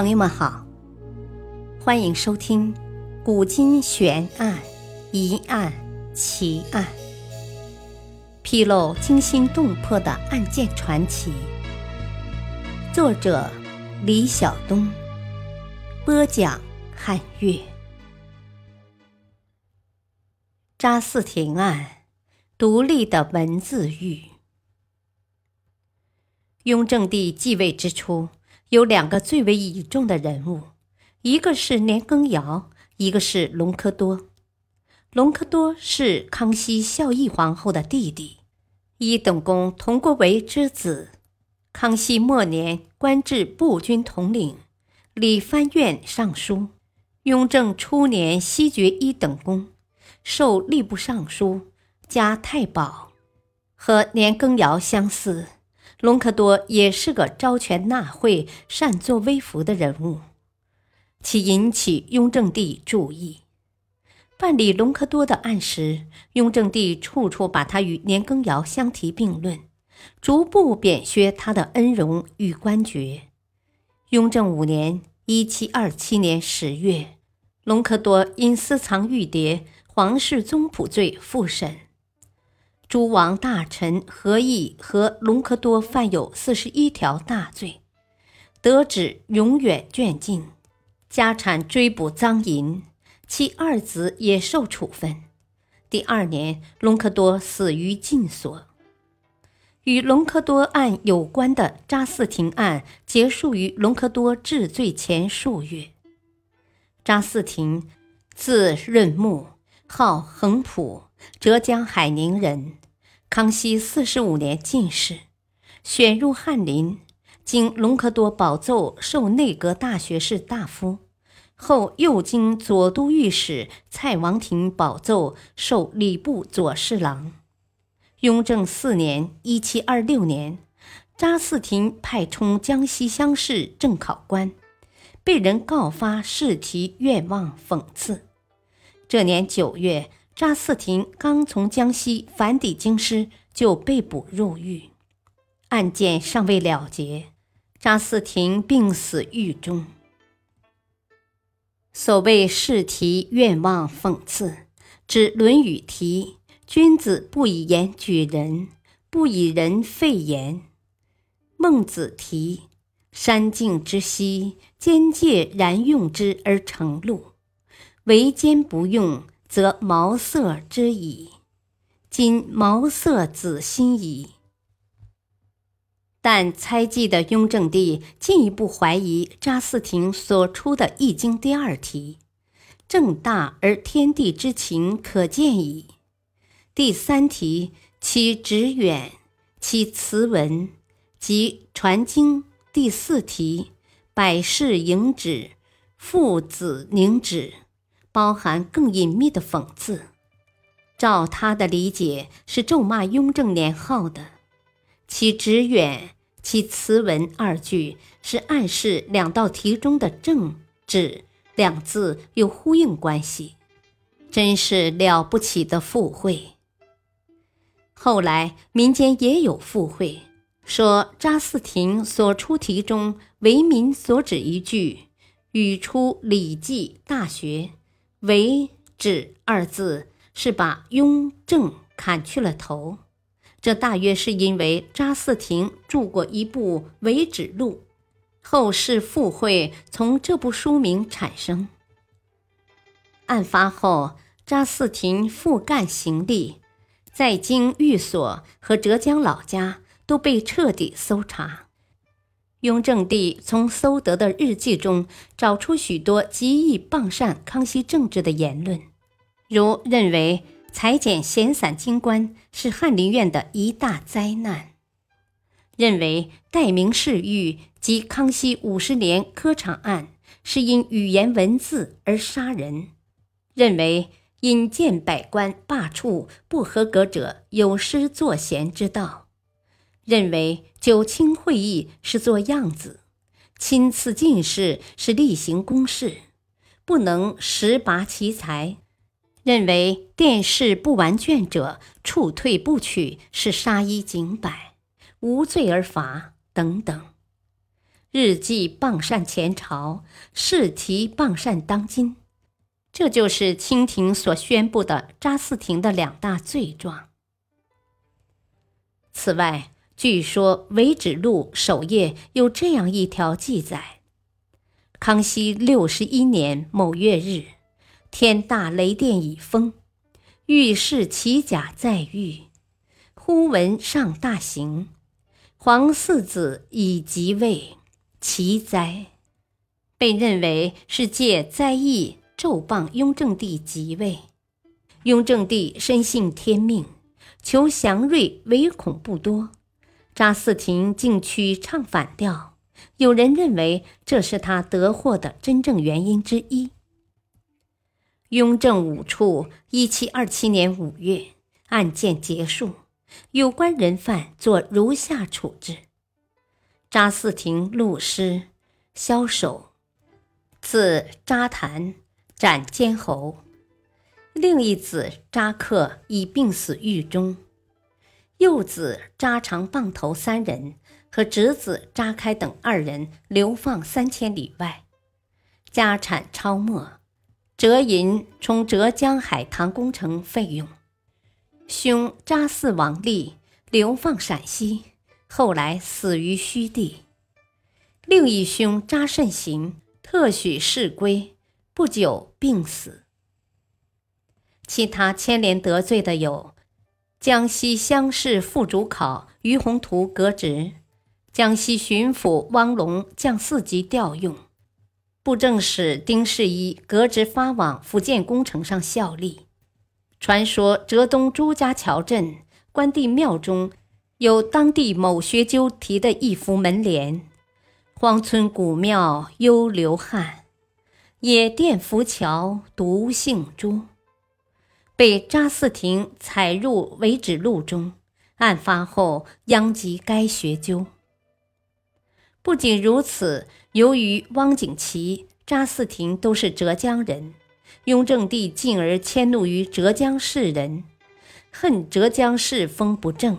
朋友们好，欢迎收听《古今悬案、疑案、奇案》，披露惊心动魄的案件传奇。作者：李晓东，播讲：汉月。扎四亭案，独立的文字狱。雍正帝继位之初。有两个最为倚重的人物，一个是年羹尧，一个是隆科多。隆科多是康熙孝懿皇后的弟弟，一等公佟国维之子。康熙末年官至步军统领、理藩院尚书。雍正初年西爵一等公，授吏部尚书，加太保，和年羹尧相似。隆科多也是个招权纳贿、善作威服的人物，其引起雍正帝注意。办理隆科多的案时，雍正帝处处把他与年羹尧相提并论，逐步贬削他的恩荣与官爵。雍正五年（一七二七年）十月，隆科多因私藏玉牒、皇室宗谱罪复审。诸王大臣合议和隆科多犯有四十一条大罪，得旨永远卷禁，家产追捕赃银，其二子也受处分。第二年，隆科多死于禁所。与隆科多案有关的查四亭案结束于隆科多治罪前数月。查四亭，字润木，号恒普，浙江海宁人。康熙四十五年进士，选入翰林，经隆科多保奏授内阁大学士大夫，后又经左都御史蔡王庭保奏授礼部左侍郎。雍正四年（一七二六年），查四亭派充江西乡试正考官，被人告发试题愿望讽刺。这年九月。查四亭刚从江西返抵京师，就被捕入狱，案件尚未了结。查四亭病死狱中。所谓试题愿望讽刺，指《论语》题：“君子不以言举人，不以人废言。”孟子题：“山径之溪，坚介然用之而成路，为坚不用。”则毛色之矣，今毛色子心矣。但猜忌的雍正帝进一步怀疑查四亭所出的《易经》第二题：“正大而天地之情可见矣。”第三题：“其旨远，其辞文，即传经。”第四题：“百世迎止，父子凝止。”包含更隐秘的讽刺，照他的理解是咒骂雍正年号的。其直远，其词文二句是暗示两道题中的正指两字有呼应关系，真是了不起的附会。后来民间也有附会，说查斯廷所出题中为民所指一句，语出《礼记·大学》。为止二字是把雍正砍去了头，这大约是因为查四亭著过一部《为止录》，后世附会从这部书名产生。案发后，查四庭复干行李，在京寓所和浙江老家都被彻底搜查。雍正帝从搜得的日记中找出许多极易傍善康熙政治的言论，如认为裁减闲散京官是翰林院的一大灾难，认为代明侍御及康熙五十年科场案是因语言文字而杀人，认为因见百官罢黜不合格者有失作贤之道。认为九卿会议是做样子，亲赐进士是例行公事，不能实拔其才；认为殿试不完卷者处退不取是杀一儆百，无罪而罚等等。日记傍善前朝，试题傍善当今。这就是清廷所宣布的查嗣庭的两大罪状。此外，据说《伪指录》首页有这样一条记载：康熙六十一年某月日，天大雷电已封，御史其甲在狱，忽闻上大刑，皇四子已即位，奇哉！被认为是借灾异。咒谤雍正帝即位，雍正帝深信天命，求祥瑞，唯恐不多。查嗣庭竟曲唱反调，有人认为这是他得祸的真正原因之一。雍正五处，一七二七年五月，案件结束，有关人犯做如下处置：查嗣庭录师枭首，字扎坛。斩监侯，另一子扎克已病死狱中，幼子扎长棒头三人和侄子扎开等二人流放三千里外，家产超没，折银充浙江海棠工程费用。兄扎四王立流放陕西，后来死于虚地。另一兄扎慎行特许仕归。不久病死。其他牵连得罪的有：江西乡试副主考于宏图革职，江西巡抚汪龙降四级调用，布政使丁世一革职发往福建工程上效力。传说浙东朱家桥镇关帝庙中有当地某学究题的一幅门联：“荒村古庙幽流汉。”野店浮桥独姓朱，被查嗣庭采入为止录中。案发后殃及该学究。不仅如此，由于汪景祺、查嗣庭都是浙江人，雍正帝进而迁怒于浙江士人，恨浙江士风不正。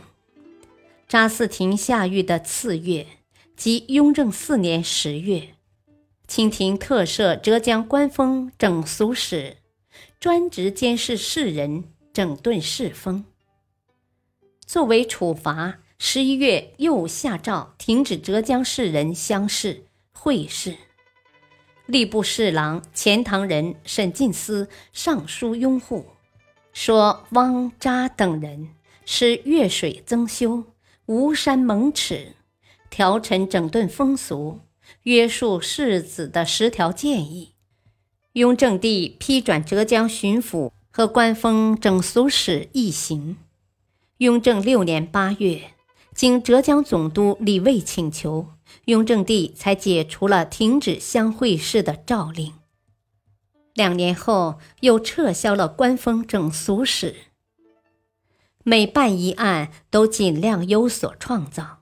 查嗣庭下狱的次月，即雍正四年十月。清廷特设浙江官风整俗使，专职监视士人，整顿世风。作为处罚，十一月又下诏停止浙江士人乡试、会试。吏部侍郎钱塘人沈进思上书拥护，说汪扎等人是越水增修，吴山蒙耻，调陈整顿风俗。约束世子的十条建议，雍正帝批转浙江巡抚和官封整俗使一行。雍正六年八月，经浙江总督李卫请求，雍正帝才解除了停止相会事的诏令。两年后，又撤销了官封整俗使。每办一案，都尽量有所创造。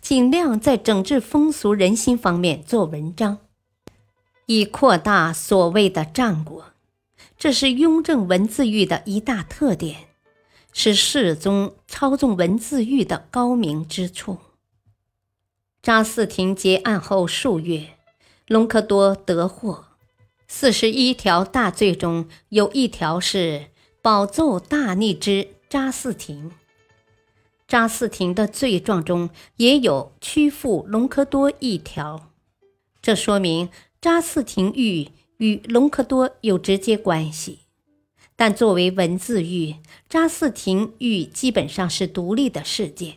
尽量在整治风俗人心方面做文章，以扩大所谓的战果。这是雍正文字狱的一大特点，是世宗操纵文字狱的高明之处。查嗣庭结案后数月，隆科多得获。四十一条大罪中有一条是保奏大逆之查嗣庭。查嗣庭的罪状中也有屈服隆科多一条，这说明查嗣庭玉与隆科多有直接关系。但作为文字狱，查嗣庭玉基本上是独立的世界，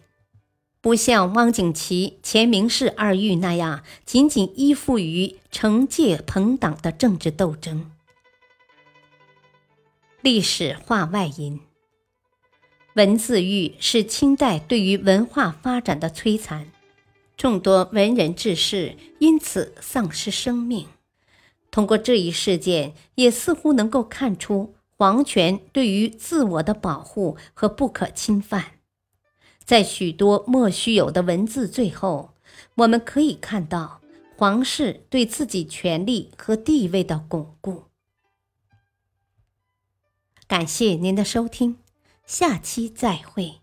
不像汪景祺、钱明士二狱那样仅仅依附于惩戒朋党的政治斗争。历史话外音。文字狱是清代对于文化发展的摧残，众多文人志士因此丧失生命。通过这一事件，也似乎能够看出皇权对于自我的保护和不可侵犯。在许多莫须有的文字最后，我们可以看到皇室对自己权力和地位的巩固。感谢您的收听。下期再会。